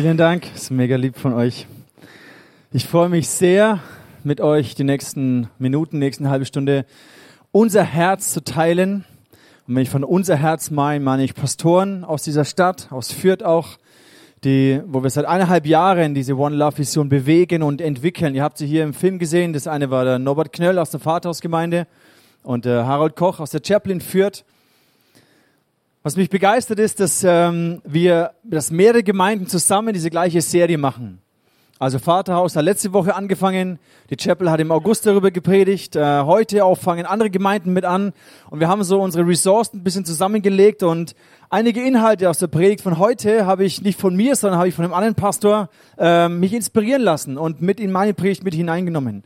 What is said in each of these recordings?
Vielen Dank, ist mega lieb von euch. Ich freue mich sehr, mit euch die nächsten Minuten, nächsten halbe Stunde unser Herz zu teilen. Und wenn ich von unser Herz meine, meine ich Pastoren aus dieser Stadt, aus Fürth auch, die, wo wir seit eineinhalb Jahren diese One Love Vision bewegen und entwickeln. Ihr habt sie hier im Film gesehen. Das eine war der Norbert Knöll aus der Vaterhausgemeinde und der Harold Koch aus der Chaplin Fürth. Was mich begeistert ist, dass ähm, wir, dass mehrere Gemeinden zusammen diese gleiche Serie machen. Also Vaterhaus hat letzte Woche angefangen, die Chapel hat im August darüber gepredigt, äh, heute auch fangen andere Gemeinden mit an und wir haben so unsere Ressourcen ein bisschen zusammengelegt und einige Inhalte aus der Predigt von heute habe ich nicht von mir, sondern habe ich von einem anderen Pastor äh, mich inspirieren lassen und mit in meine Predigt mit hineingenommen.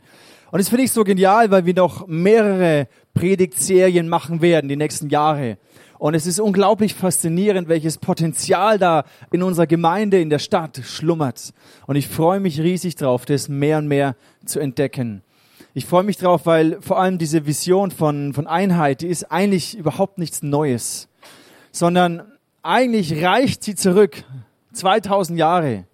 Und das finde ich so genial, weil wir noch mehrere Predigtserien machen werden die nächsten Jahre. Und es ist unglaublich faszinierend, welches Potenzial da in unserer Gemeinde, in der Stadt schlummert. Und ich freue mich riesig drauf, das mehr und mehr zu entdecken. Ich freue mich drauf, weil vor allem diese Vision von, von Einheit, die ist eigentlich überhaupt nichts Neues, sondern eigentlich reicht sie zurück 2000 Jahre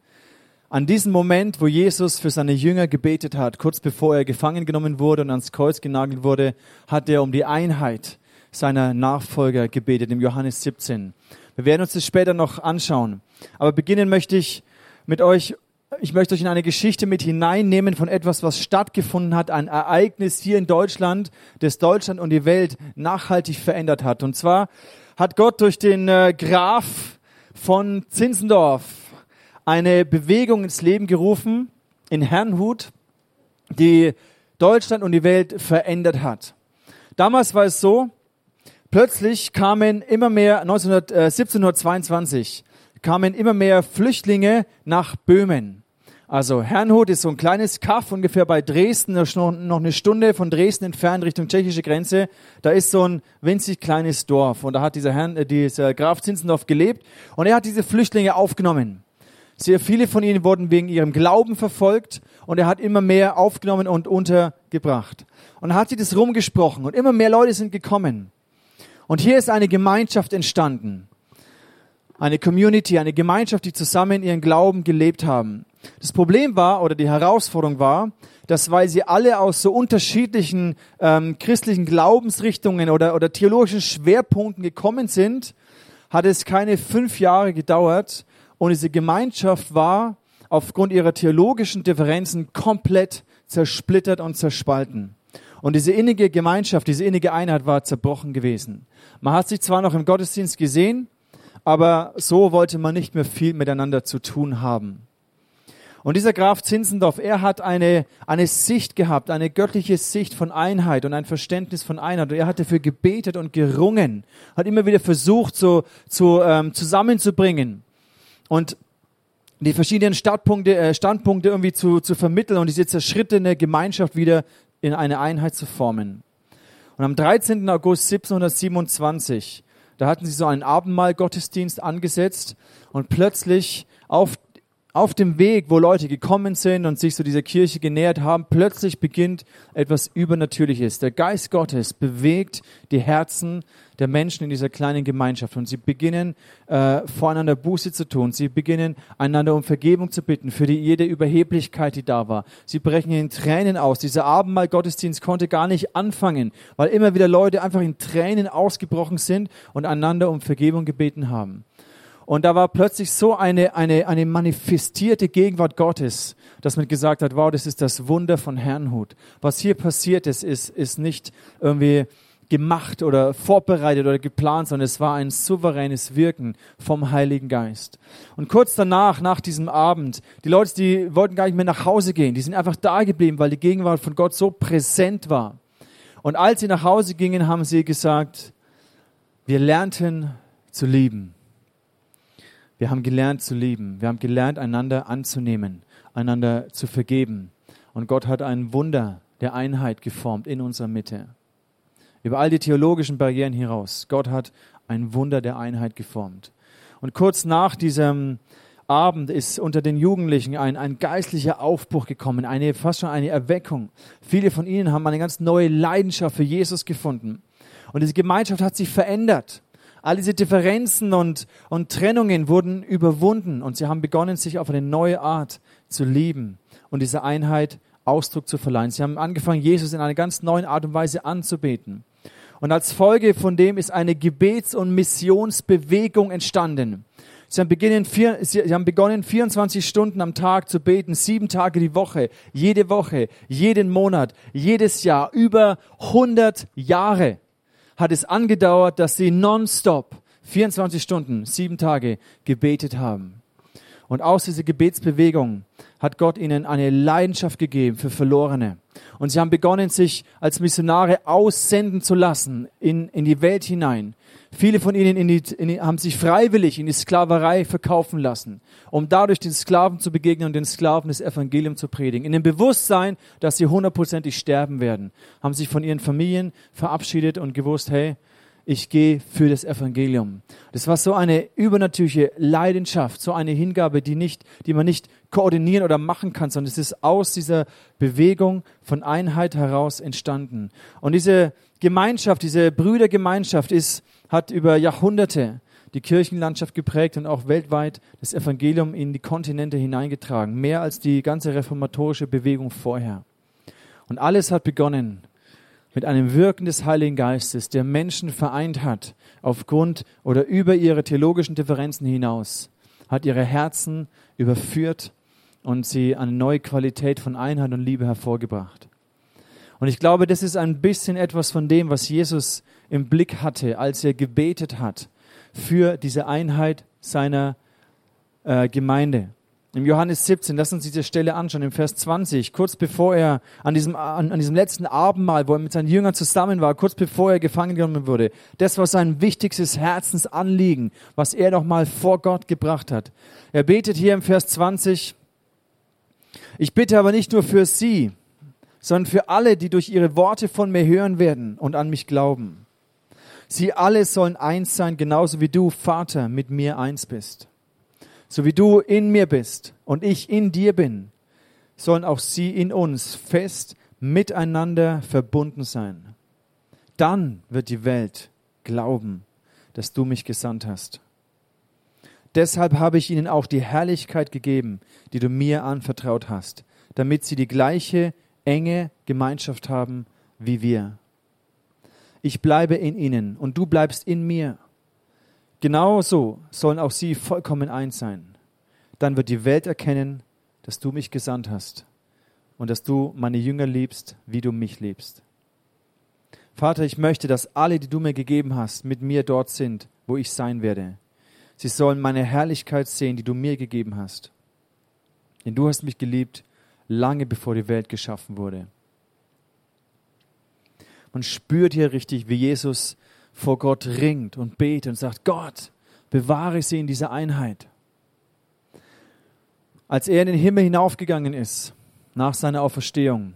an diesen Moment, wo Jesus für seine Jünger gebetet hat, kurz bevor er gefangen genommen wurde und ans Kreuz genagelt wurde, hat er um die Einheit seiner Nachfolger gebetet, im Johannes 17. Wir werden uns das später noch anschauen. Aber beginnen möchte ich mit euch, ich möchte euch in eine Geschichte mit hineinnehmen von etwas, was stattgefunden hat, ein Ereignis hier in Deutschland, das Deutschland und die Welt nachhaltig verändert hat. Und zwar hat Gott durch den äh, Graf von Zinsendorf eine Bewegung ins Leben gerufen in Herrnhut, die Deutschland und die Welt verändert hat. Damals war es so, Plötzlich kamen immer mehr, 19, äh, 1722, kamen immer mehr Flüchtlinge nach Böhmen. Also Herrnhut ist so ein kleines Kaff, ungefähr bei Dresden, noch eine Stunde von Dresden entfernt Richtung tschechische Grenze. Da ist so ein winzig kleines Dorf und da hat dieser, Herrn, äh, dieser Graf Zinzendorf gelebt und er hat diese Flüchtlinge aufgenommen. Sehr viele von ihnen wurden wegen ihrem Glauben verfolgt und er hat immer mehr aufgenommen und untergebracht. Und er hat sie das rumgesprochen und immer mehr Leute sind gekommen. Und hier ist eine Gemeinschaft entstanden. Eine Community, eine Gemeinschaft, die zusammen ihren Glauben gelebt haben. Das Problem war, oder die Herausforderung war, dass weil sie alle aus so unterschiedlichen ähm, christlichen Glaubensrichtungen oder, oder theologischen Schwerpunkten gekommen sind, hat es keine fünf Jahre gedauert und diese Gemeinschaft war aufgrund ihrer theologischen Differenzen komplett zersplittert und zerspalten. Und diese innige Gemeinschaft, diese innige Einheit war zerbrochen gewesen. Man hat sich zwar noch im Gottesdienst gesehen, aber so wollte man nicht mehr viel miteinander zu tun haben. Und dieser Graf Zinzendorf, er hat eine, eine Sicht gehabt, eine göttliche Sicht von Einheit und ein Verständnis von Einheit. Und er hat dafür gebetet und gerungen, hat immer wieder versucht, so, so ähm, zusammenzubringen und die verschiedenen Standpunkte, äh, Standpunkte irgendwie zu, zu vermitteln und diese zerschrittene Gemeinschaft wieder in eine Einheit zu formen. Und am 13. August 1727, da hatten sie so einen Abendmahl-Gottesdienst angesetzt und plötzlich auf auf dem Weg, wo Leute gekommen sind und sich so dieser Kirche genähert haben, plötzlich beginnt etwas Übernatürliches. Der Geist Gottes bewegt die Herzen der Menschen in dieser kleinen Gemeinschaft und sie beginnen äh, voreinander Buße zu tun. Sie beginnen einander um Vergebung zu bitten für die, jede Überheblichkeit, die da war. Sie brechen in Tränen aus. Dieser Abendmahl-Gottesdienst konnte gar nicht anfangen, weil immer wieder Leute einfach in Tränen ausgebrochen sind und einander um Vergebung gebeten haben. Und da war plötzlich so eine, eine, eine manifestierte Gegenwart Gottes, dass man gesagt hat, wow, das ist das Wunder von Herrnhut. Was hier passiert ist, ist, ist nicht irgendwie gemacht oder vorbereitet oder geplant, sondern es war ein souveränes Wirken vom Heiligen Geist. Und kurz danach, nach diesem Abend, die Leute, die wollten gar nicht mehr nach Hause gehen, die sind einfach da geblieben, weil die Gegenwart von Gott so präsent war. Und als sie nach Hause gingen, haben sie gesagt, wir lernten zu lieben. Wir haben gelernt zu lieben. Wir haben gelernt, einander anzunehmen, einander zu vergeben. Und Gott hat ein Wunder der Einheit geformt in unserer Mitte. Über all die theologischen Barrieren hinaus. Gott hat ein Wunder der Einheit geformt. Und kurz nach diesem Abend ist unter den Jugendlichen ein, ein geistlicher Aufbruch gekommen, eine, fast schon eine Erweckung. Viele von ihnen haben eine ganz neue Leidenschaft für Jesus gefunden. Und diese Gemeinschaft hat sich verändert. All diese Differenzen und, und Trennungen wurden überwunden und sie haben begonnen, sich auf eine neue Art zu lieben und dieser Einheit Ausdruck zu verleihen. Sie haben angefangen, Jesus in einer ganz neuen Art und Weise anzubeten. Und als Folge von dem ist eine Gebets- und Missionsbewegung entstanden. Sie haben, beginnen, sie haben begonnen, 24 Stunden am Tag zu beten, sieben Tage die Woche, jede Woche, jeden Monat, jedes Jahr, über 100 Jahre hat es angedauert, dass sie nonstop 24 Stunden, sieben Tage gebetet haben. Und aus dieser Gebetsbewegung hat Gott ihnen eine Leidenschaft gegeben für Verlorene. Und sie haben begonnen, sich als Missionare aussenden zu lassen in, in die Welt hinein. Viele von ihnen in die, in die, haben sich freiwillig in die Sklaverei verkaufen lassen, um dadurch den Sklaven zu begegnen und den Sklaven das Evangelium zu predigen. In dem Bewusstsein, dass sie hundertprozentig sterben werden, haben sich von ihren Familien verabschiedet und gewusst, hey, ich gehe für das Evangelium. Das war so eine übernatürliche Leidenschaft, so eine Hingabe, die nicht, die man nicht koordinieren oder machen kann, sondern es ist aus dieser Bewegung von Einheit heraus entstanden. Und diese Gemeinschaft, diese Brüdergemeinschaft ist, hat über Jahrhunderte die Kirchenlandschaft geprägt und auch weltweit das Evangelium in die Kontinente hineingetragen, mehr als die ganze reformatorische Bewegung vorher. Und alles hat begonnen mit einem Wirken des Heiligen Geistes, der Menschen vereint hat, aufgrund oder über ihre theologischen Differenzen hinaus, hat ihre Herzen überführt und sie eine neue Qualität von Einheit und Liebe hervorgebracht. Und ich glaube, das ist ein bisschen etwas von dem, was Jesus im Blick hatte, als er gebetet hat für diese Einheit seiner äh, Gemeinde. Im Johannes 17, lass uns diese Stelle anschauen, im Vers 20, kurz bevor er an diesem, an, an diesem letzten Abendmahl, wo er mit seinen Jüngern zusammen war, kurz bevor er gefangen genommen wurde, das war sein wichtigstes Herzensanliegen, was er nochmal vor Gott gebracht hat. Er betet hier im Vers 20, ich bitte aber nicht nur für sie, sondern für alle, die durch ihre Worte von mir hören werden und an mich glauben. Sie alle sollen eins sein, genauso wie du, Vater, mit mir eins bist. So wie du in mir bist und ich in dir bin, sollen auch sie in uns fest miteinander verbunden sein. Dann wird die Welt glauben, dass du mich gesandt hast. Deshalb habe ich ihnen auch die Herrlichkeit gegeben, die du mir anvertraut hast, damit sie die gleiche enge Gemeinschaft haben wie wir. Ich bleibe in ihnen und du bleibst in mir Genauso sollen auch sie vollkommen eins sein. Dann wird die Welt erkennen, dass du mich gesandt hast und dass du meine Jünger liebst, wie du mich liebst. Vater, ich möchte, dass alle, die du mir gegeben hast, mit mir dort sind, wo ich sein werde. Sie sollen meine Herrlichkeit sehen, die du mir gegeben hast. Denn du hast mich geliebt, lange bevor die Welt geschaffen wurde. Man spürt hier richtig, wie Jesus vor Gott ringt und betet und sagt, Gott, bewahre sie in dieser Einheit. Als er in den Himmel hinaufgegangen ist, nach seiner Auferstehung,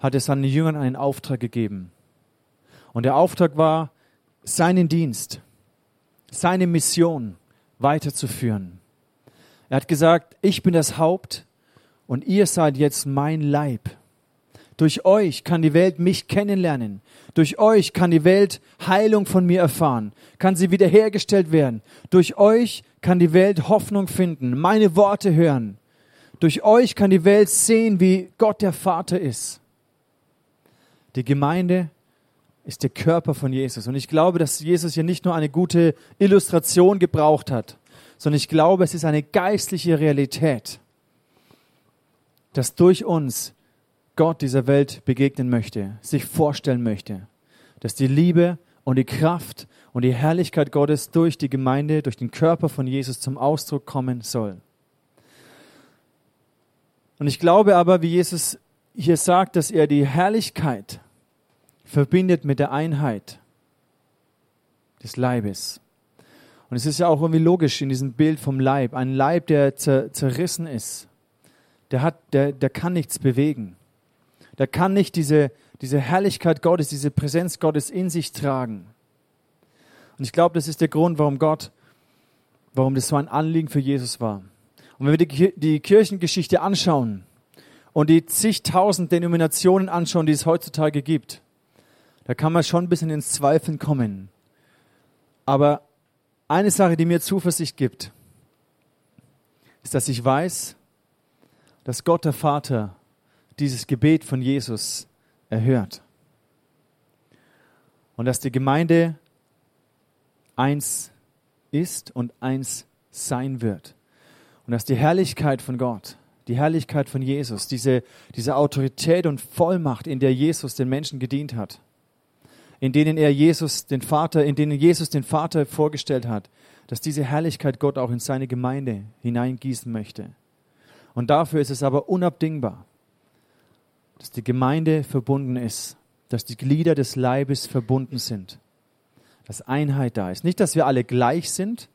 hat er seinen Jüngern einen Auftrag gegeben. Und der Auftrag war, seinen Dienst, seine Mission weiterzuführen. Er hat gesagt, ich bin das Haupt und ihr seid jetzt mein Leib. Durch euch kann die Welt mich kennenlernen. Durch euch kann die Welt Heilung von mir erfahren, kann sie wiederhergestellt werden. Durch euch kann die Welt Hoffnung finden, meine Worte hören. Durch euch kann die Welt sehen, wie Gott der Vater ist. Die Gemeinde ist der Körper von Jesus. Und ich glaube, dass Jesus hier nicht nur eine gute Illustration gebraucht hat, sondern ich glaube, es ist eine geistliche Realität, dass durch uns Gott dieser Welt begegnen möchte, sich vorstellen möchte, dass die Liebe und die Kraft und die Herrlichkeit Gottes durch die Gemeinde, durch den Körper von Jesus zum Ausdruck kommen soll. Und ich glaube aber, wie Jesus hier sagt, dass er die Herrlichkeit verbindet mit der Einheit des Leibes. Und es ist ja auch irgendwie logisch in diesem Bild vom Leib. Ein Leib, der zer zerrissen ist, der, hat, der, der kann nichts bewegen der kann nicht diese, diese Herrlichkeit Gottes, diese Präsenz Gottes in sich tragen. Und ich glaube, das ist der Grund, warum Gott, warum das so ein Anliegen für Jesus war. Und wenn wir die, die Kirchengeschichte anschauen und die zigtausend Denominationen anschauen, die es heutzutage gibt, da kann man schon ein bisschen ins Zweifeln kommen. Aber Eine Sache, die mir Zuversicht gibt, ist, dass ich weiß, dass Gott der Vater dieses Gebet von Jesus erhört. Und dass die Gemeinde eins ist und eins sein wird. Und dass die Herrlichkeit von Gott, die Herrlichkeit von Jesus, diese, diese Autorität und Vollmacht, in der Jesus den Menschen gedient hat, in denen er Jesus den Vater, in denen Jesus den Vater vorgestellt hat, dass diese Herrlichkeit Gott auch in seine Gemeinde hineingießen möchte. Und dafür ist es aber unabdingbar, dass die Gemeinde verbunden ist, dass die Glieder des Leibes verbunden sind, dass Einheit da ist. Nicht, dass wir alle gleich sind,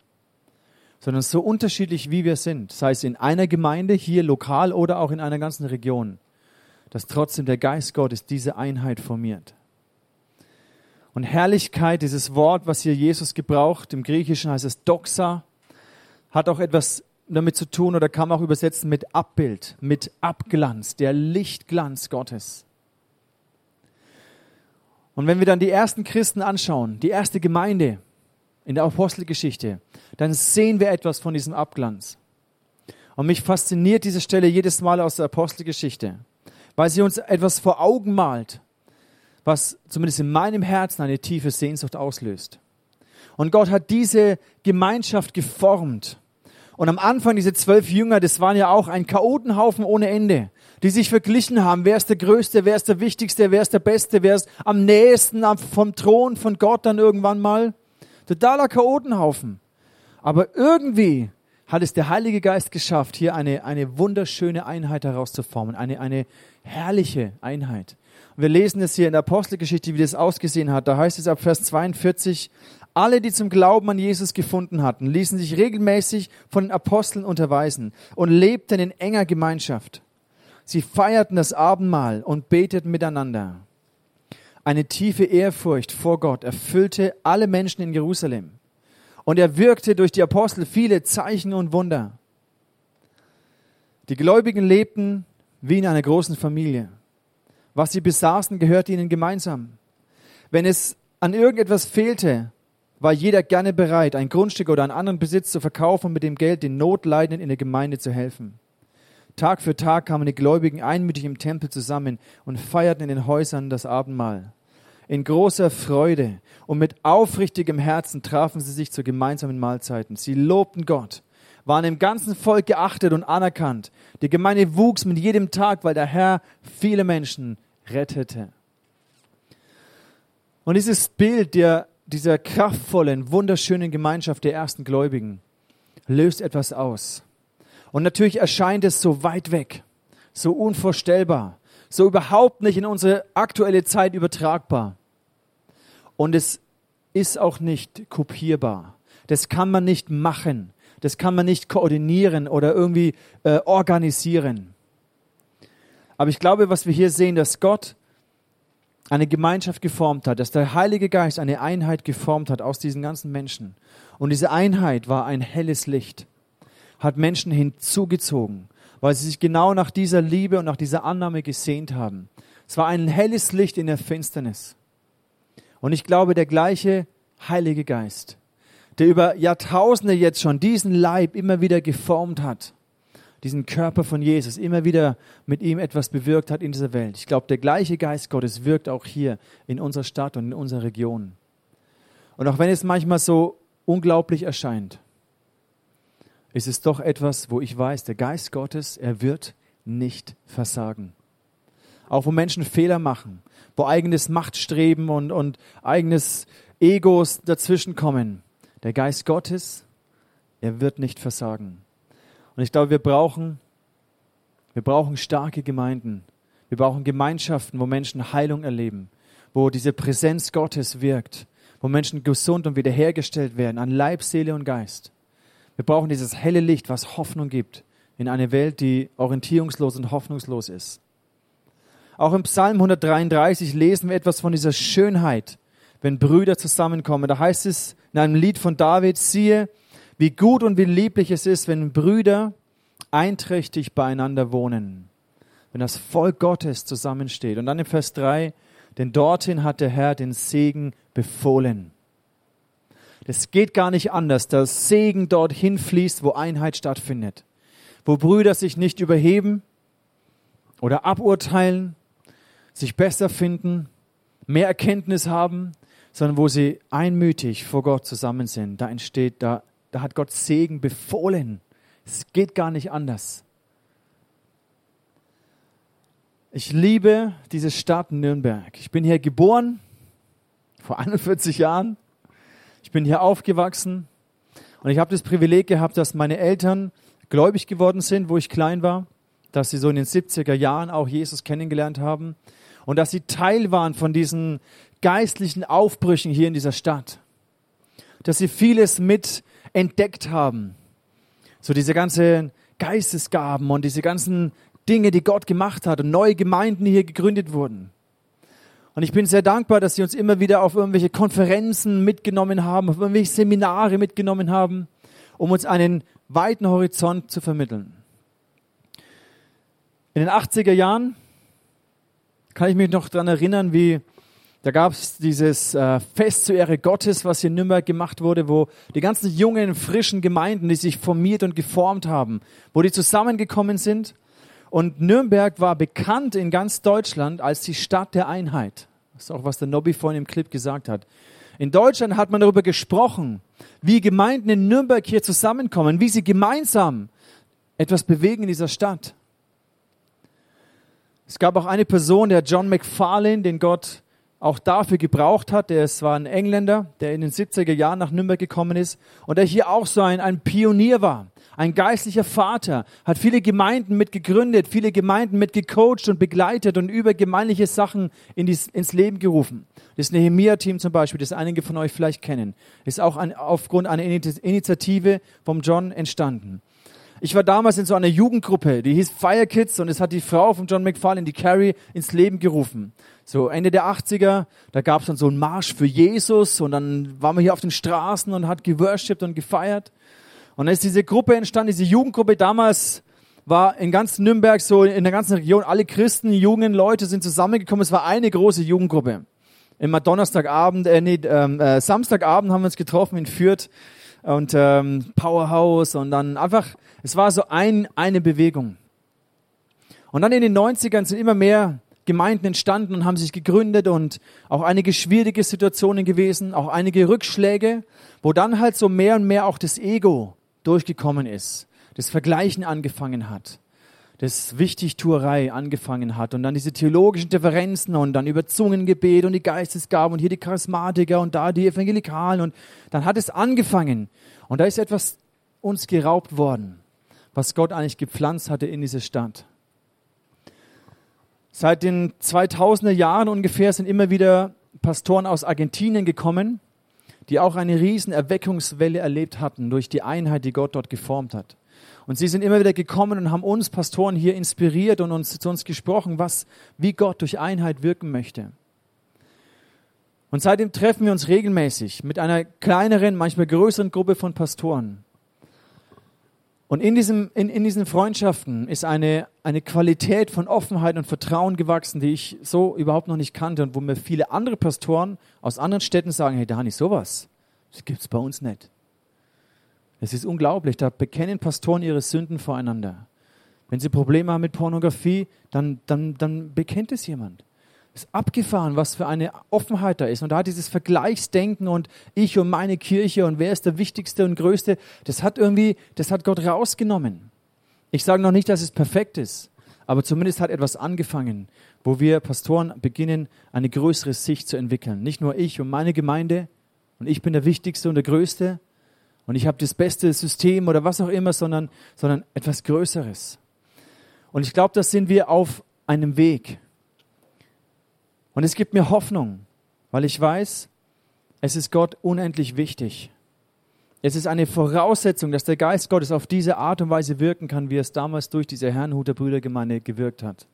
sondern so unterschiedlich wie wir sind, sei es in einer Gemeinde, hier lokal oder auch in einer ganzen Region, dass trotzdem der Geist Gottes diese Einheit formiert. Und Herrlichkeit, dieses Wort, was hier Jesus gebraucht, im Griechischen heißt es Doxa, hat auch etwas damit zu tun oder kann man auch übersetzen mit Abbild, mit Abglanz, der Lichtglanz Gottes. Und wenn wir dann die ersten Christen anschauen, die erste Gemeinde in der Apostelgeschichte, dann sehen wir etwas von diesem Abglanz. Und mich fasziniert diese Stelle jedes Mal aus der Apostelgeschichte, weil sie uns etwas vor Augen malt, was zumindest in meinem Herzen eine tiefe Sehnsucht auslöst. Und Gott hat diese Gemeinschaft geformt. Und am Anfang diese zwölf Jünger, das waren ja auch ein Chaotenhaufen ohne Ende, die sich verglichen haben. Wer ist der Größte, wer ist der Wichtigste, wer ist der Beste, wer ist am nächsten vom Thron von Gott dann irgendwann mal. Totaler Chaotenhaufen. Aber irgendwie hat es der Heilige Geist geschafft, hier eine, eine wunderschöne Einheit herauszuformen, eine, eine herrliche Einheit. Wir lesen es hier in der Apostelgeschichte, wie das ausgesehen hat. Da heißt es ab Vers 42, alle, die zum Glauben an Jesus gefunden hatten, ließen sich regelmäßig von den Aposteln unterweisen und lebten in enger Gemeinschaft. Sie feierten das Abendmahl und beteten miteinander. Eine tiefe Ehrfurcht vor Gott erfüllte alle Menschen in Jerusalem. Und er wirkte durch die Apostel viele Zeichen und Wunder. Die Gläubigen lebten wie in einer großen Familie. Was sie besaßen, gehörte ihnen gemeinsam. Wenn es an irgendetwas fehlte, war jeder gerne bereit, ein Grundstück oder einen anderen Besitz zu verkaufen und mit dem Geld den Notleidenden in der Gemeinde zu helfen. Tag für Tag kamen die Gläubigen einmütig im Tempel zusammen und feierten in den Häusern das Abendmahl. In großer Freude und mit aufrichtigem Herzen trafen sie sich zu gemeinsamen Mahlzeiten. Sie lobten Gott, waren im ganzen Volk geachtet und anerkannt. Die Gemeinde wuchs mit jedem Tag, weil der Herr viele Menschen rettete. Und dieses Bild der, dieser kraftvollen, wunderschönen Gemeinschaft der ersten Gläubigen löst etwas aus. Und natürlich erscheint es so weit weg, so unvorstellbar, so überhaupt nicht in unsere aktuelle Zeit übertragbar. Und es ist auch nicht kopierbar. Das kann man nicht machen. Das kann man nicht koordinieren oder irgendwie äh, organisieren. Aber ich glaube, was wir hier sehen, dass Gott eine Gemeinschaft geformt hat, dass der Heilige Geist eine Einheit geformt hat aus diesen ganzen Menschen. Und diese Einheit war ein helles Licht, hat Menschen hinzugezogen, weil sie sich genau nach dieser Liebe und nach dieser Annahme gesehnt haben. Es war ein helles Licht in der Finsternis. Und ich glaube, der gleiche Heilige Geist, der über Jahrtausende jetzt schon diesen Leib immer wieder geformt hat, diesen Körper von Jesus immer wieder mit ihm etwas bewirkt hat in dieser Welt. Ich glaube, der gleiche Geist Gottes wirkt auch hier in unserer Stadt und in unserer Region. Und auch wenn es manchmal so unglaublich erscheint, ist es doch etwas, wo ich weiß, der Geist Gottes, er wird nicht versagen. Auch wo Menschen Fehler machen, wo eigenes Machtstreben und, und eigenes Egos dazwischenkommen. Der Geist Gottes, er wird nicht versagen. Und ich glaube, wir brauchen, wir brauchen starke Gemeinden. Wir brauchen Gemeinschaften, wo Menschen Heilung erleben, wo diese Präsenz Gottes wirkt, wo Menschen gesund und wiederhergestellt werden an Leib, Seele und Geist. Wir brauchen dieses helle Licht, was Hoffnung gibt in eine Welt, die orientierungslos und hoffnungslos ist. Auch im Psalm 133 lesen wir etwas von dieser Schönheit, wenn Brüder zusammenkommen. Da heißt es in einem Lied von David, siehe, wie gut und wie lieblich es ist, wenn Brüder einträchtig beieinander wohnen, wenn das Volk Gottes zusammensteht. Und dann im Vers 3, denn dorthin hat der Herr den Segen befohlen. Das geht gar nicht anders, dass Segen dorthin fließt, wo Einheit stattfindet. Wo Brüder sich nicht überheben oder aburteilen, sich besser finden, mehr Erkenntnis haben, sondern wo sie einmütig vor Gott zusammen sind. Da entsteht, da, da hat Gott Segen befohlen. Es geht gar nicht anders. Ich liebe diese Stadt Nürnberg. Ich bin hier geboren, vor 41 Jahren. Ich bin hier aufgewachsen und ich habe das Privileg gehabt, dass meine Eltern gläubig geworden sind, wo ich klein war, dass sie so in den 70er Jahren auch Jesus kennengelernt haben und dass sie Teil waren von diesen geistlichen Aufbrüchen hier in dieser Stadt. Dass sie vieles mit entdeckt haben. So diese ganzen Geistesgaben und diese ganzen Dinge, die Gott gemacht hat und neue Gemeinden, die hier gegründet wurden. Und ich bin sehr dankbar, dass sie uns immer wieder auf irgendwelche Konferenzen mitgenommen haben, auf irgendwelche Seminare mitgenommen haben, um uns einen weiten Horizont zu vermitteln. In den 80er Jahren kann ich mich noch daran erinnern, wie da gab es dieses äh, Fest zur Ehre Gottes, was hier in Nürnberg gemacht wurde, wo die ganzen jungen, frischen Gemeinden, die sich formiert und geformt haben, wo die zusammengekommen sind. Und Nürnberg war bekannt in ganz Deutschland als die Stadt der Einheit. Das ist auch, was der Nobby vorhin im Clip gesagt hat. In Deutschland hat man darüber gesprochen, wie Gemeinden in Nürnberg hier zusammenkommen, wie sie gemeinsam etwas bewegen in dieser Stadt. Es gab auch eine Person, der John McFarlane, den Gott auch dafür gebraucht hat. Der war ein Engländer, der in den 70er Jahren nach Nürnberg gekommen ist und der hier auch so ein, ein Pionier war, ein geistlicher Vater, hat viele Gemeinden mit gegründet, viele Gemeinden mit gecoacht und begleitet und übergemeinliche Sachen in dies, ins Leben gerufen. Das Nehemia-Team zum Beispiel, das einige von euch vielleicht kennen, ist auch ein, aufgrund einer Initiative vom John entstanden. Ich war damals in so einer Jugendgruppe, die hieß Fire Kids und es hat die Frau von John McFarlane, die Carrie, ins Leben gerufen. So Ende der 80er, da gab es dann so einen Marsch für Jesus und dann waren wir hier auf den Straßen und hat geworshipped und gefeiert. Und dann ist diese Gruppe entstanden, diese Jugendgruppe damals war in ganz Nürnberg, so in der ganzen Region, alle Christen, jungen Leute sind zusammengekommen. Es war eine große Jugendgruppe. Immer Donnerstagabend, äh, nee, ähm, äh, Samstagabend haben wir uns getroffen in Fürth und ähm, Powerhouse und dann einfach es war so ein, eine Bewegung. Und dann in den 90ern sind immer mehr Gemeinden entstanden und haben sich gegründet und auch einige schwierige Situationen gewesen, auch einige Rückschläge, wo dann halt so mehr und mehr auch das Ego durchgekommen ist, das Vergleichen angefangen hat, das Wichtigtuerei angefangen hat und dann diese theologischen Differenzen und dann über Zungengebet und die Geistesgaben und hier die Charismatiker und da die Evangelikalen und dann hat es angefangen und da ist etwas uns geraubt worden was Gott eigentlich gepflanzt hatte in diese Stadt. Seit den 2000er Jahren ungefähr sind immer wieder Pastoren aus Argentinien gekommen, die auch eine riesen Erweckungswelle erlebt hatten durch die Einheit, die Gott dort geformt hat. Und sie sind immer wieder gekommen und haben uns Pastoren hier inspiriert und uns zu uns gesprochen, was, wie Gott durch Einheit wirken möchte. Und seitdem treffen wir uns regelmäßig mit einer kleineren, manchmal größeren Gruppe von Pastoren. Und in, diesem, in, in diesen Freundschaften ist eine, eine Qualität von Offenheit und Vertrauen gewachsen, die ich so überhaupt noch nicht kannte und wo mir viele andere Pastoren aus anderen Städten sagen, hey Dani, sowas, das gibt's bei uns nicht. Es ist unglaublich, da bekennen Pastoren ihre Sünden voreinander. Wenn sie Probleme haben mit Pornografie, dann, dann, dann bekennt es jemand ist abgefahren, was für eine Offenheit da ist. Und da dieses Vergleichsdenken und ich und meine Kirche und wer ist der Wichtigste und Größte, das hat irgendwie, das hat Gott rausgenommen. Ich sage noch nicht, dass es perfekt ist, aber zumindest hat etwas angefangen, wo wir Pastoren beginnen, eine größere Sicht zu entwickeln. Nicht nur ich und meine Gemeinde und ich bin der Wichtigste und der Größte und ich habe das beste System oder was auch immer, sondern, sondern etwas Größeres. Und ich glaube, da sind wir auf einem Weg. Und es gibt mir Hoffnung, weil ich weiß, es ist Gott unendlich wichtig. Es ist eine Voraussetzung, dass der Geist Gottes auf diese Art und Weise wirken kann, wie es damals durch diese Herrnhuter Brüdergemeinde gewirkt hat.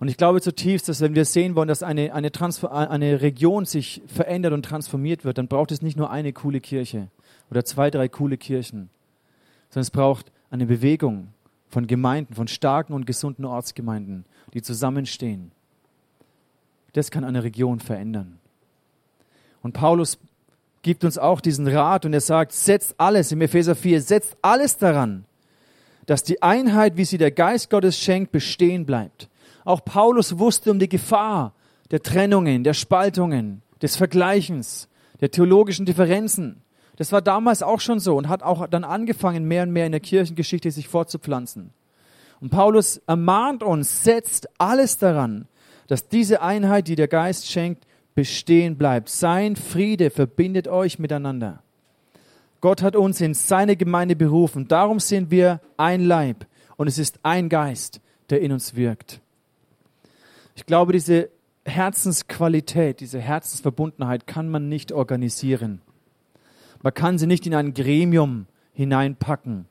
Und ich glaube zutiefst, dass wenn wir sehen wollen, dass eine, eine, eine Region sich verändert und transformiert wird, dann braucht es nicht nur eine coole Kirche oder zwei, drei coole Kirchen, sondern es braucht eine Bewegung von Gemeinden, von starken und gesunden Ortsgemeinden, die zusammenstehen das kann eine Region verändern. Und Paulus gibt uns auch diesen Rat und er sagt, setzt alles, im Epheser 4, setzt alles daran, dass die Einheit, wie sie der Geist Gottes schenkt, bestehen bleibt. Auch Paulus wusste um die Gefahr der Trennungen, der Spaltungen, des Vergleichens, der theologischen Differenzen. Das war damals auch schon so und hat auch dann angefangen, mehr und mehr in der Kirchengeschichte sich fortzupflanzen. Und Paulus ermahnt uns, setzt alles daran, dass diese Einheit, die der Geist schenkt, bestehen bleibt. Sein Friede verbindet euch miteinander. Gott hat uns in seine Gemeinde berufen. Darum sind wir ein Leib und es ist ein Geist, der in uns wirkt. Ich glaube, diese Herzensqualität, diese Herzensverbundenheit kann man nicht organisieren. Man kann sie nicht in ein Gremium hineinpacken,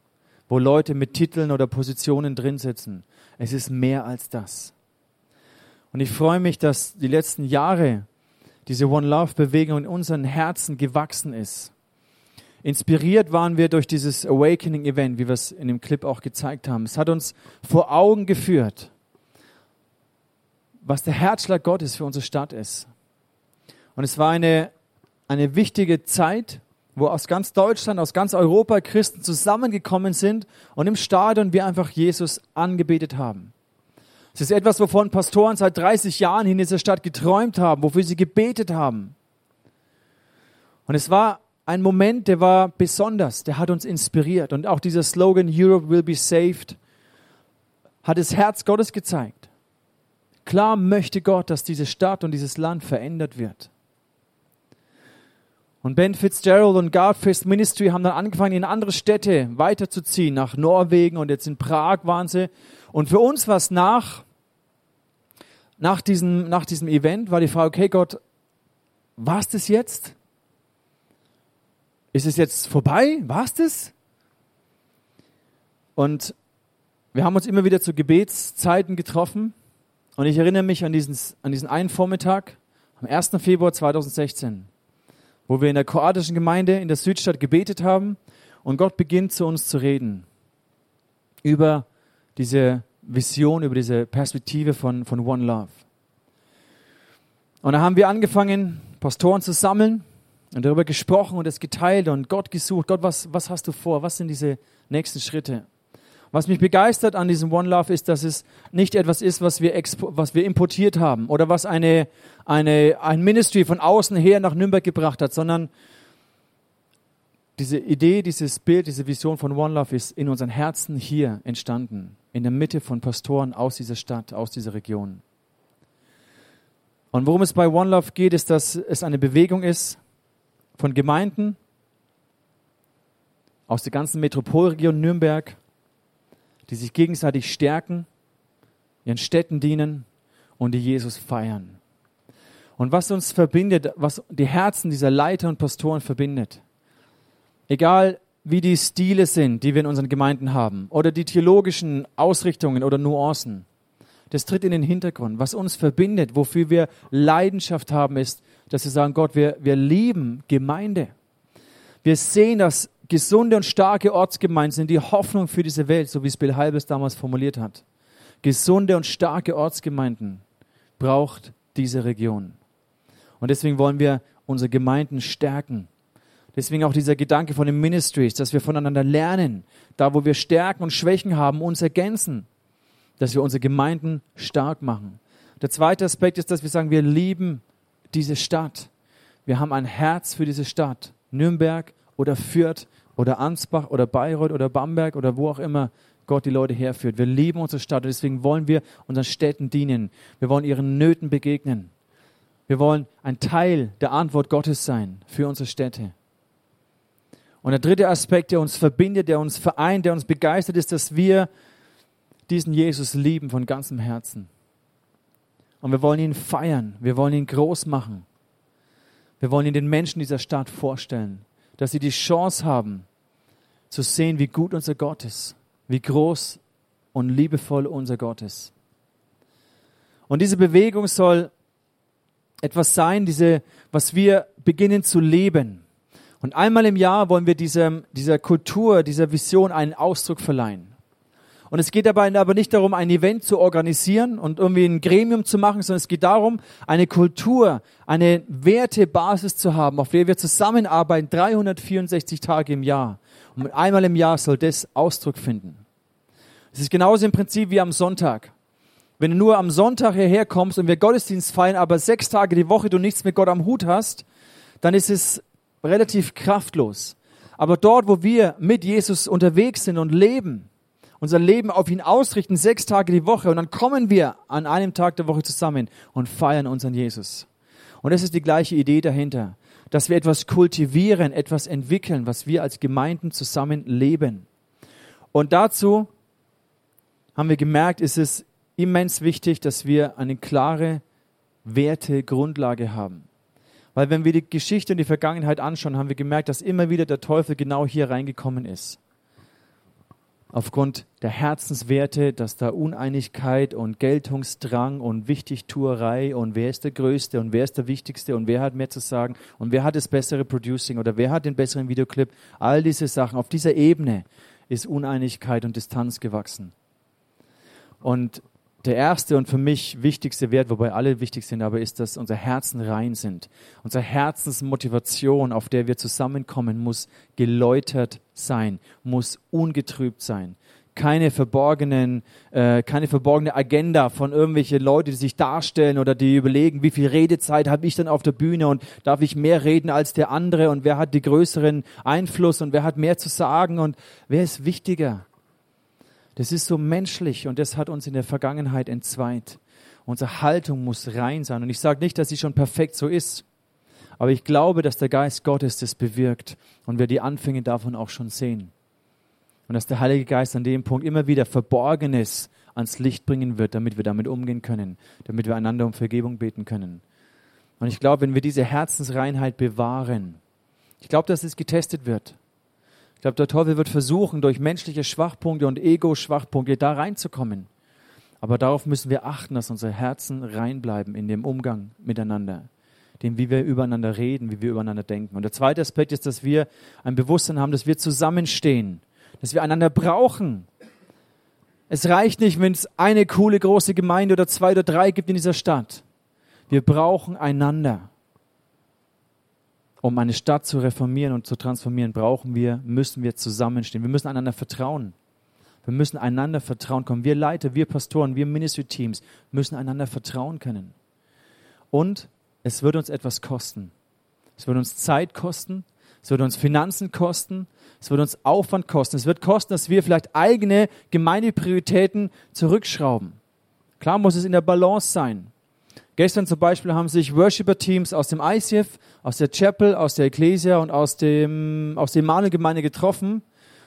wo Leute mit Titeln oder Positionen drin sitzen. Es ist mehr als das. Und ich freue mich, dass die letzten Jahre diese One Love Bewegung in unseren Herzen gewachsen ist. Inspiriert waren wir durch dieses Awakening Event, wie wir es in dem Clip auch gezeigt haben. Es hat uns vor Augen geführt, was der Herzschlag Gottes für unsere Stadt ist. Und es war eine, eine wichtige Zeit, wo aus ganz Deutschland, aus ganz Europa Christen zusammengekommen sind und im Stadion wir einfach Jesus angebetet haben. Es ist etwas, wovon Pastoren seit 30 Jahren in dieser Stadt geträumt haben, wofür sie gebetet haben. Und es war ein Moment, der war besonders, der hat uns inspiriert. Und auch dieser Slogan Europe will be saved hat das Herz Gottes gezeigt. Klar möchte Gott, dass diese Stadt und dieses Land verändert wird. Und Ben Fitzgerald und Godfist Ministry haben dann angefangen, in andere Städte weiterzuziehen, nach Norwegen und jetzt in Prag waren sie. Und für uns war es nach, nach diesem, nach diesem Event, war die Frage, okay Gott, war es das jetzt? Ist es jetzt vorbei? War es das? Und wir haben uns immer wieder zu Gebetszeiten getroffen. Und ich erinnere mich an diesen, an diesen einen Vormittag am 1. Februar 2016 wo wir in der kroatischen Gemeinde in der Südstadt gebetet haben und Gott beginnt zu uns zu reden über diese Vision, über diese Perspektive von, von One Love. Und da haben wir angefangen, Pastoren zu sammeln und darüber gesprochen und es geteilt und Gott gesucht. Gott, was, was hast du vor? Was sind diese nächsten Schritte? Was mich begeistert an diesem One Love ist, dass es nicht etwas ist, was wir, was wir importiert haben oder was eine, eine, ein Ministry von außen her nach Nürnberg gebracht hat, sondern diese Idee, dieses Bild, diese Vision von One Love ist in unseren Herzen hier entstanden, in der Mitte von Pastoren aus dieser Stadt, aus dieser Region. Und worum es bei One Love geht, ist, dass es eine Bewegung ist von Gemeinden aus der ganzen Metropolregion Nürnberg, die sich gegenseitig stärken, ihren Städten dienen und die Jesus feiern. Und was uns verbindet, was die Herzen dieser Leiter und Pastoren verbindet, egal wie die Stile sind, die wir in unseren Gemeinden haben, oder die theologischen Ausrichtungen oder Nuancen, das tritt in den Hintergrund. Was uns verbindet, wofür wir Leidenschaft haben, ist, dass wir sagen, Gott, wir, wir lieben Gemeinde. Wir sehen, dass gesunde und starke Ortsgemeinden sind die Hoffnung für diese Welt, so wie es Bill Halbes damals formuliert hat. Gesunde und starke Ortsgemeinden braucht diese Region. Und deswegen wollen wir unsere Gemeinden stärken. Deswegen auch dieser Gedanke von den Ministries, dass wir voneinander lernen, da wo wir Stärken und Schwächen haben, uns ergänzen, dass wir unsere Gemeinden stark machen. Der zweite Aspekt ist, dass wir sagen, wir lieben diese Stadt. Wir haben ein Herz für diese Stadt. Nürnberg oder Fürth oder Ansbach oder Bayreuth oder Bamberg oder wo auch immer Gott die Leute herführt. Wir lieben unsere Stadt und deswegen wollen wir unseren Städten dienen. Wir wollen ihren Nöten begegnen. Wir wollen ein Teil der Antwort Gottes sein für unsere Städte. Und der dritte Aspekt, der uns verbindet, der uns vereint, der uns begeistert, ist, dass wir diesen Jesus lieben von ganzem Herzen. Und wir wollen ihn feiern, wir wollen ihn groß machen. Wir wollen ihn den Menschen dieser Stadt vorstellen dass sie die Chance haben, zu sehen, wie gut unser Gott ist, wie groß und liebevoll unser Gott ist. Und diese Bewegung soll etwas sein, diese, was wir beginnen zu leben. Und einmal im Jahr wollen wir diesem, dieser Kultur, dieser Vision einen Ausdruck verleihen. Und es geht dabei aber nicht darum, ein Event zu organisieren und irgendwie ein Gremium zu machen, sondern es geht darum, eine Kultur, eine Wertebasis zu haben, auf der wir zusammenarbeiten, 364 Tage im Jahr. Und einmal im Jahr soll das Ausdruck finden. Es ist genauso im Prinzip wie am Sonntag. Wenn du nur am Sonntag hierher kommst und wir Gottesdienst feiern, aber sechs Tage die Woche du nichts mit Gott am Hut hast, dann ist es relativ kraftlos. Aber dort, wo wir mit Jesus unterwegs sind und leben, unser Leben auf ihn ausrichten, sechs Tage die Woche, und dann kommen wir an einem Tag der Woche zusammen und feiern unseren Jesus. Und das ist die gleiche Idee dahinter, dass wir etwas kultivieren, etwas entwickeln, was wir als Gemeinden zusammen leben. Und dazu haben wir gemerkt, ist es immens wichtig, dass wir eine klare Wertegrundlage haben. Weil wenn wir die Geschichte und die Vergangenheit anschauen, haben wir gemerkt, dass immer wieder der Teufel genau hier reingekommen ist. Aufgrund der Herzenswerte, dass da Uneinigkeit und Geltungsdrang und Wichtigtuerei und wer ist der Größte und wer ist der Wichtigste und wer hat mehr zu sagen und wer hat das bessere Producing oder wer hat den besseren Videoclip. All diese Sachen. Auf dieser Ebene ist Uneinigkeit und Distanz gewachsen. Und der erste und für mich wichtigste Wert, wobei alle wichtig sind, aber ist, dass unsere Herzen rein sind. Unsere Herzensmotivation, auf der wir zusammenkommen, muss geläutert sein, muss ungetrübt sein. Keine verborgenen, äh, keine verborgene Agenda von irgendwelchen Leuten, die sich darstellen oder die überlegen, wie viel Redezeit habe ich dann auf der Bühne und darf ich mehr reden als der andere und wer hat die größeren Einfluss und wer hat mehr zu sagen und wer ist wichtiger. Das ist so menschlich und das hat uns in der Vergangenheit entzweit. Unsere Haltung muss rein sein. Und ich sage nicht, dass sie schon perfekt so ist, aber ich glaube, dass der Geist Gottes das bewirkt und wir die Anfänge davon auch schon sehen. Und dass der Heilige Geist an dem Punkt immer wieder Verborgenes ans Licht bringen wird, damit wir damit umgehen können, damit wir einander um Vergebung beten können. Und ich glaube, wenn wir diese Herzensreinheit bewahren, ich glaube, dass es getestet wird. Glaube, der Teufel wird versuchen, durch menschliche Schwachpunkte und Ego-Schwachpunkte da reinzukommen. Aber darauf müssen wir achten, dass unsere Herzen reinbleiben in dem Umgang miteinander, dem, wie wir übereinander reden, wie wir übereinander denken. Und der zweite Aspekt ist, dass wir ein Bewusstsein haben, dass wir zusammenstehen, dass wir einander brauchen. Es reicht nicht, wenn es eine coole große Gemeinde oder zwei oder drei gibt in dieser Stadt. Wir brauchen einander um eine Stadt zu reformieren und zu transformieren, brauchen wir, müssen wir zusammenstehen. Wir müssen einander vertrauen. Wir müssen einander vertrauen können. Wir Leiter, wir Pastoren, wir Ministry-Teams müssen einander vertrauen können. Und es wird uns etwas kosten. Es wird uns Zeit kosten. Es wird uns Finanzen kosten. Es wird uns Aufwand kosten. Es wird kosten, dass wir vielleicht eigene Gemeindeprioritäten zurückschrauben. Klar muss es in der Balance sein. Gestern zum Beispiel haben sich Worshipper-Teams aus dem ICF, aus der Chapel, aus der Ecclesia und aus, dem, aus der Emanuel-Gemeinde getroffen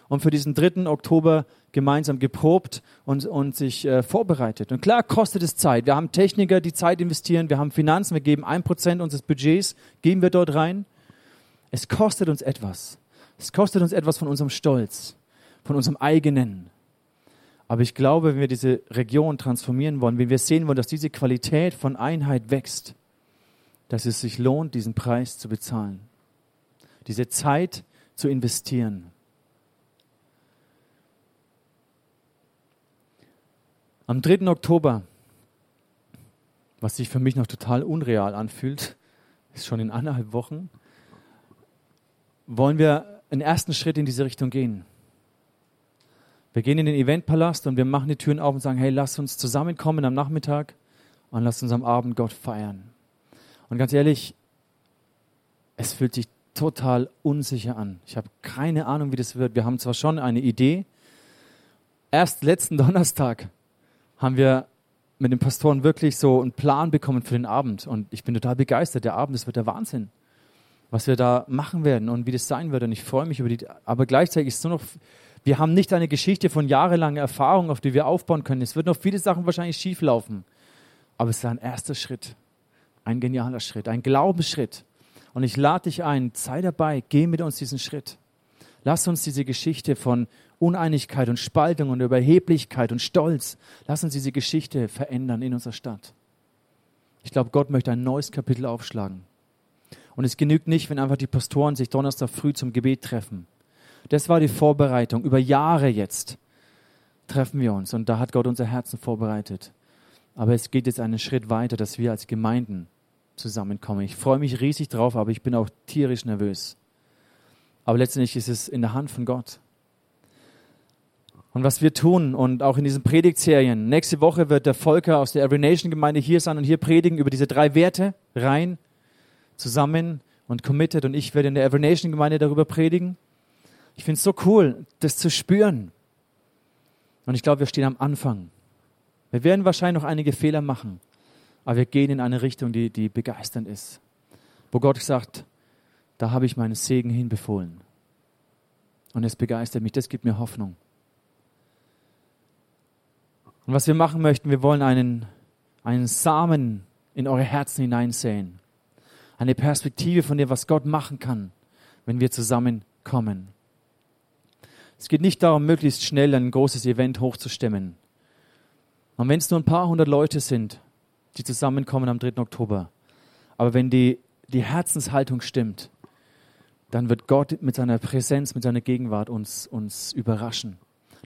und für diesen 3. Oktober gemeinsam geprobt und, und sich äh, vorbereitet. Und klar kostet es Zeit. Wir haben Techniker, die Zeit investieren. Wir haben Finanzen. Wir geben ein Prozent unseres Budgets, geben wir dort rein. Es kostet uns etwas. Es kostet uns etwas von unserem Stolz, von unserem eigenen. Aber ich glaube, wenn wir diese Region transformieren wollen, wenn wir sehen wollen, dass diese Qualität von Einheit wächst, dass es sich lohnt, diesen Preis zu bezahlen, diese Zeit zu investieren. Am 3. Oktober, was sich für mich noch total unreal anfühlt, ist schon in anderthalb Wochen, wollen wir einen ersten Schritt in diese Richtung gehen. Wir gehen in den Eventpalast und wir machen die Türen auf und sagen, hey, lass uns zusammenkommen am Nachmittag und lass uns am Abend Gott feiern. Und ganz ehrlich, es fühlt sich total unsicher an. Ich habe keine Ahnung, wie das wird. Wir haben zwar schon eine Idee. Erst letzten Donnerstag haben wir mit den Pastoren wirklich so einen Plan bekommen für den Abend. Und ich bin total begeistert. Der Abend, das wird der Wahnsinn, was wir da machen werden und wie das sein wird. Und ich freue mich über die. Aber gleichzeitig ist es nur noch wir haben nicht eine Geschichte von jahrelanger Erfahrung, auf die wir aufbauen können. Es wird noch viele Sachen wahrscheinlich schief laufen. Aber es ist ein erster Schritt. Ein genialer Schritt, ein Glaubensschritt. Und ich lade dich ein, sei dabei, geh mit uns diesen Schritt. Lass uns diese Geschichte von Uneinigkeit und Spaltung und Überheblichkeit und Stolz, lass uns diese Geschichte verändern in unserer Stadt. Ich glaube, Gott möchte ein neues Kapitel aufschlagen. Und es genügt nicht, wenn einfach die Pastoren sich Donnerstag früh zum Gebet treffen. Das war die Vorbereitung über Jahre jetzt. treffen wir uns und da hat Gott unser Herzen vorbereitet. Aber es geht jetzt einen Schritt weiter, dass wir als Gemeinden zusammenkommen. Ich freue mich riesig drauf, aber ich bin auch tierisch nervös. Aber letztendlich ist es in der Hand von Gott. Und was wir tun und auch in diesen Predigtserien, nächste Woche wird der Volker aus der Every Nation Gemeinde hier sein und hier predigen über diese drei Werte, rein, zusammen und committed. Und ich werde in der Every Nation Gemeinde darüber predigen. Ich finde es so cool, das zu spüren. Und ich glaube, wir stehen am Anfang. Wir werden wahrscheinlich noch einige Fehler machen, aber wir gehen in eine Richtung, die, die begeisternd ist. Wo Gott sagt, da habe ich meinen Segen hinbefohlen. Und es begeistert mich, das gibt mir Hoffnung. Und was wir machen möchten, wir wollen einen, einen Samen in eure Herzen hineinsäen. Eine Perspektive von dem, was Gott machen kann, wenn wir zusammenkommen. Es geht nicht darum, möglichst schnell ein großes Event hochzustemmen. Und wenn es nur ein paar hundert Leute sind, die zusammenkommen am 3. Oktober, aber wenn die, die Herzenshaltung stimmt, dann wird Gott mit seiner Präsenz, mit seiner Gegenwart uns, uns überraschen.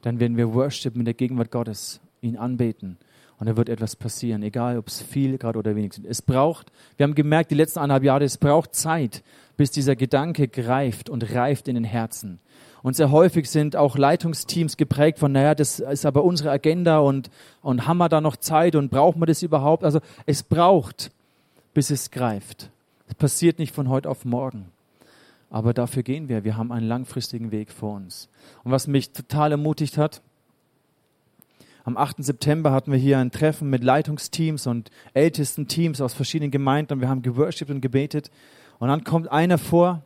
Dann werden wir Worship mit der Gegenwart Gottes ihn anbeten. Und da wird etwas passieren, egal ob es viel gerade oder wenig sind. Es braucht, wir haben gemerkt, die letzten eineinhalb Jahre, es braucht Zeit, bis dieser Gedanke greift und reift in den Herzen. Und sehr häufig sind auch Leitungsteams geprägt von, naja, das ist aber unsere Agenda und, und haben wir da noch Zeit und brauchen wir das überhaupt? Also es braucht, bis es greift. Es passiert nicht von heute auf morgen. Aber dafür gehen wir. Wir haben einen langfristigen Weg vor uns. Und was mich total ermutigt hat, am 8. September hatten wir hier ein Treffen mit Leitungsteams und ältesten Teams aus verschiedenen Gemeinden wir haben geworshipped und gebetet. Und dann kommt einer vor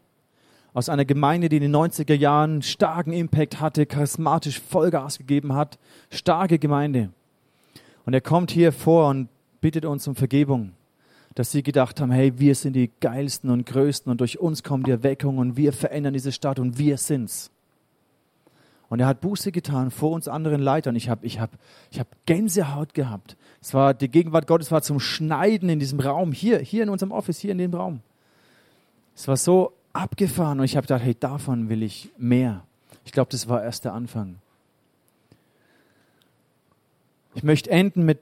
aus einer Gemeinde, die in den 90er Jahren starken Impact hatte, charismatisch Vollgas gegeben hat, starke Gemeinde. Und er kommt hier vor und bittet uns um Vergebung, dass sie gedacht haben, hey, wir sind die geilsten und größten und durch uns kommt die Erweckung und wir verändern diese Stadt und wir sind's. Und er hat Buße getan vor uns anderen Leitern. Ich habe ich hab, ich hab Gänsehaut gehabt. Es war die Gegenwart Gottes war zum Schneiden in diesem Raum, hier, hier in unserem Office, hier in dem Raum. Es war so abgefahren und ich habe gedacht, hey, davon will ich mehr. Ich glaube, das war erst der Anfang. Ich möchte enden mit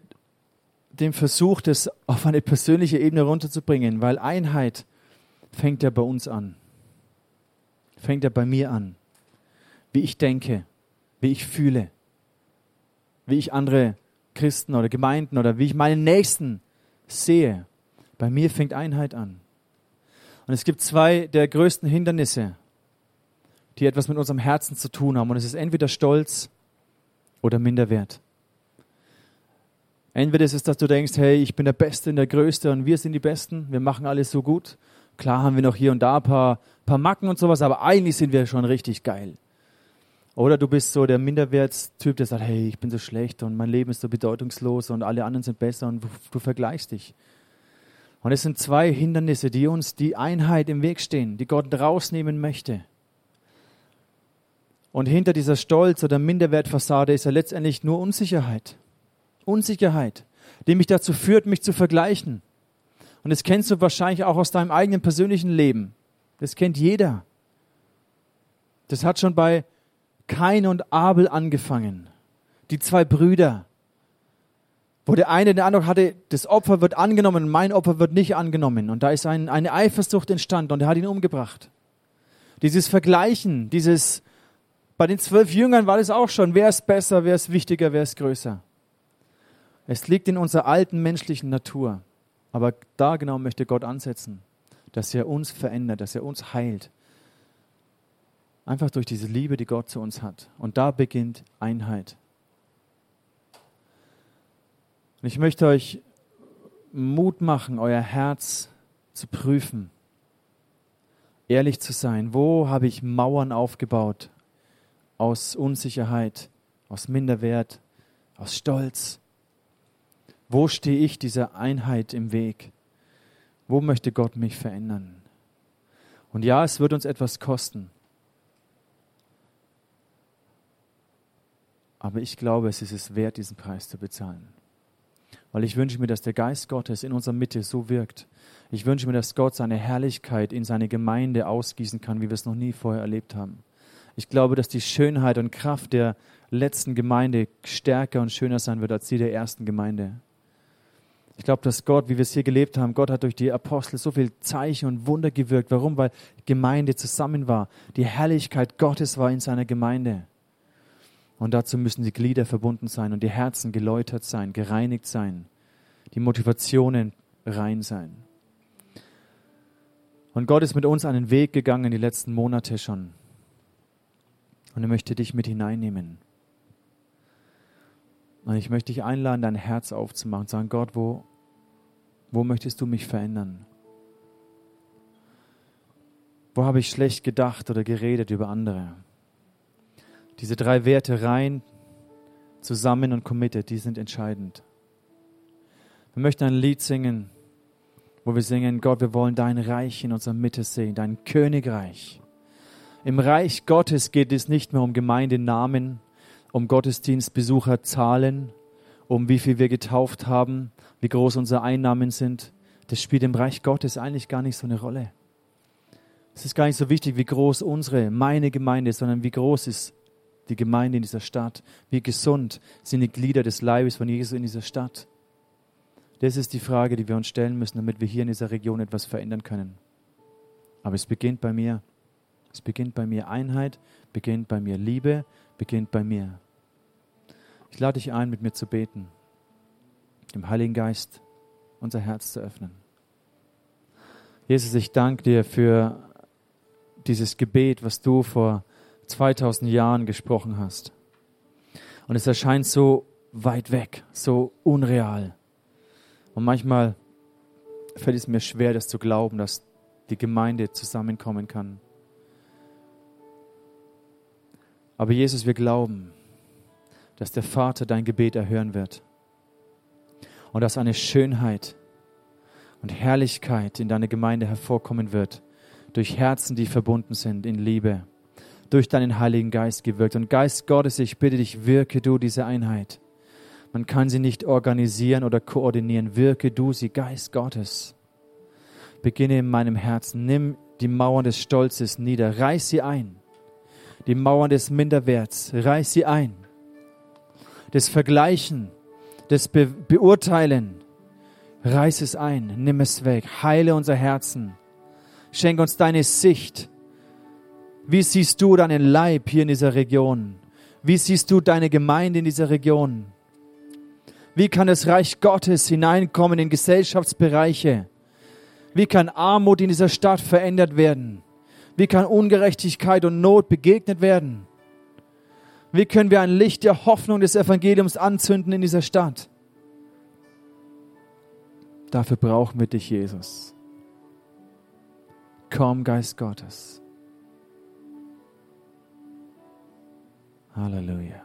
dem Versuch, das auf eine persönliche Ebene runterzubringen, weil Einheit fängt ja bei uns an. Fängt ja bei mir an wie ich denke, wie ich fühle, wie ich andere Christen oder Gemeinden oder wie ich meinen Nächsten sehe. Bei mir fängt Einheit an. Und es gibt zwei der größten Hindernisse, die etwas mit unserem Herzen zu tun haben. Und es ist entweder Stolz oder Minderwert. Entweder ist es, dass du denkst, hey, ich bin der Beste und der Größte und wir sind die Besten, wir machen alles so gut. Klar haben wir noch hier und da ein paar, paar Macken und sowas, aber eigentlich sind wir schon richtig geil. Oder du bist so der Minderwertstyp, der sagt, hey, ich bin so schlecht und mein Leben ist so bedeutungslos und alle anderen sind besser und du, du vergleichst dich. Und es sind zwei Hindernisse, die uns die Einheit im Weg stehen, die Gott rausnehmen möchte. Und hinter dieser Stolz- oder Minderwertfassade ist ja letztendlich nur Unsicherheit. Unsicherheit, die mich dazu führt, mich zu vergleichen. Und das kennst du wahrscheinlich auch aus deinem eigenen persönlichen Leben. Das kennt jeder. Das hat schon bei Kain und Abel angefangen. Die zwei Brüder. Wo der eine den Eindruck hatte, das Opfer wird angenommen, mein Opfer wird nicht angenommen. Und da ist ein, eine Eifersucht entstanden und er hat ihn umgebracht. Dieses Vergleichen, dieses, bei den zwölf Jüngern war das auch schon, wer ist besser, wer ist wichtiger, wer ist größer. Es liegt in unserer alten menschlichen Natur. Aber da genau möchte Gott ansetzen, dass er uns verändert, dass er uns heilt, Einfach durch diese Liebe, die Gott zu uns hat. Und da beginnt Einheit. Und ich möchte euch Mut machen, euer Herz zu prüfen, ehrlich zu sein. Wo habe ich Mauern aufgebaut? Aus Unsicherheit, aus Minderwert, aus Stolz. Wo stehe ich dieser Einheit im Weg? Wo möchte Gott mich verändern? Und ja, es wird uns etwas kosten. Aber ich glaube, es ist es wert, diesen Preis zu bezahlen. Weil ich wünsche mir, dass der Geist Gottes in unserer Mitte so wirkt. Ich wünsche mir, dass Gott seine Herrlichkeit in seine Gemeinde ausgießen kann, wie wir es noch nie vorher erlebt haben. Ich glaube, dass die Schönheit und Kraft der letzten Gemeinde stärker und schöner sein wird als die der ersten Gemeinde. Ich glaube, dass Gott, wie wir es hier gelebt haben, Gott hat durch die Apostel so viel Zeichen und Wunder gewirkt. Warum? Weil Gemeinde zusammen war. Die Herrlichkeit Gottes war in seiner Gemeinde. Und dazu müssen die Glieder verbunden sein und die Herzen geläutert sein, gereinigt sein, die Motivationen rein sein. Und Gott ist mit uns einen Weg gegangen die letzten Monate schon. Und er möchte dich mit hineinnehmen. Und ich möchte dich einladen, dein Herz aufzumachen und sagen, Gott, wo, wo möchtest du mich verändern? Wo habe ich schlecht gedacht oder geredet über andere? Diese drei Werte rein, zusammen und committed, die sind entscheidend. Wir möchten ein Lied singen, wo wir singen, Gott, wir wollen dein Reich in unserer Mitte sehen, dein Königreich. Im Reich Gottes geht es nicht mehr um Gemeindenamen, um Gottesdienstbesucherzahlen, um wie viel wir getauft haben, wie groß unsere Einnahmen sind. Das spielt im Reich Gottes eigentlich gar nicht so eine Rolle. Es ist gar nicht so wichtig, wie groß unsere, meine Gemeinde ist, sondern wie groß ist die Gemeinde in dieser Stadt, wie gesund sind die Glieder des Leibes von Jesus in dieser Stadt. Das ist die Frage, die wir uns stellen müssen, damit wir hier in dieser Region etwas verändern können. Aber es beginnt bei mir. Es beginnt bei mir Einheit, beginnt bei mir Liebe, beginnt bei mir. Ich lade dich ein, mit mir zu beten, dem Heiligen Geist unser Herz zu öffnen. Jesus, ich danke dir für dieses Gebet, was du vor 2000 Jahren gesprochen hast. Und es erscheint so weit weg, so unreal. Und manchmal fällt es mir schwer, das zu glauben, dass die Gemeinde zusammenkommen kann. Aber Jesus, wir glauben, dass der Vater dein Gebet erhören wird und dass eine Schönheit und Herrlichkeit in deiner Gemeinde hervorkommen wird, durch Herzen, die verbunden sind in Liebe, durch deinen Heiligen Geist gewirkt. Und Geist Gottes, ich bitte dich, wirke du diese Einheit. Man kann sie nicht organisieren oder koordinieren. Wirke du sie, Geist Gottes. Beginne in meinem Herzen. Nimm die Mauern des Stolzes nieder. Reiß sie ein. Die Mauern des Minderwerts. Reiß sie ein das Vergleichen, das Be Beurteilen. Reiß es ein, nimm es weg, heile unser Herzen. Schenk uns deine Sicht. Wie siehst du deinen Leib hier in dieser Region? Wie siehst du deine Gemeinde in dieser Region? Wie kann das Reich Gottes hineinkommen in Gesellschaftsbereiche? Wie kann Armut in dieser Stadt verändert werden? Wie kann Ungerechtigkeit und Not begegnet werden? Wie können wir ein Licht der Hoffnung des Evangeliums anzünden in dieser Stadt? Dafür brauchen wir dich, Jesus. Komm, Geist Gottes. Hallelujah.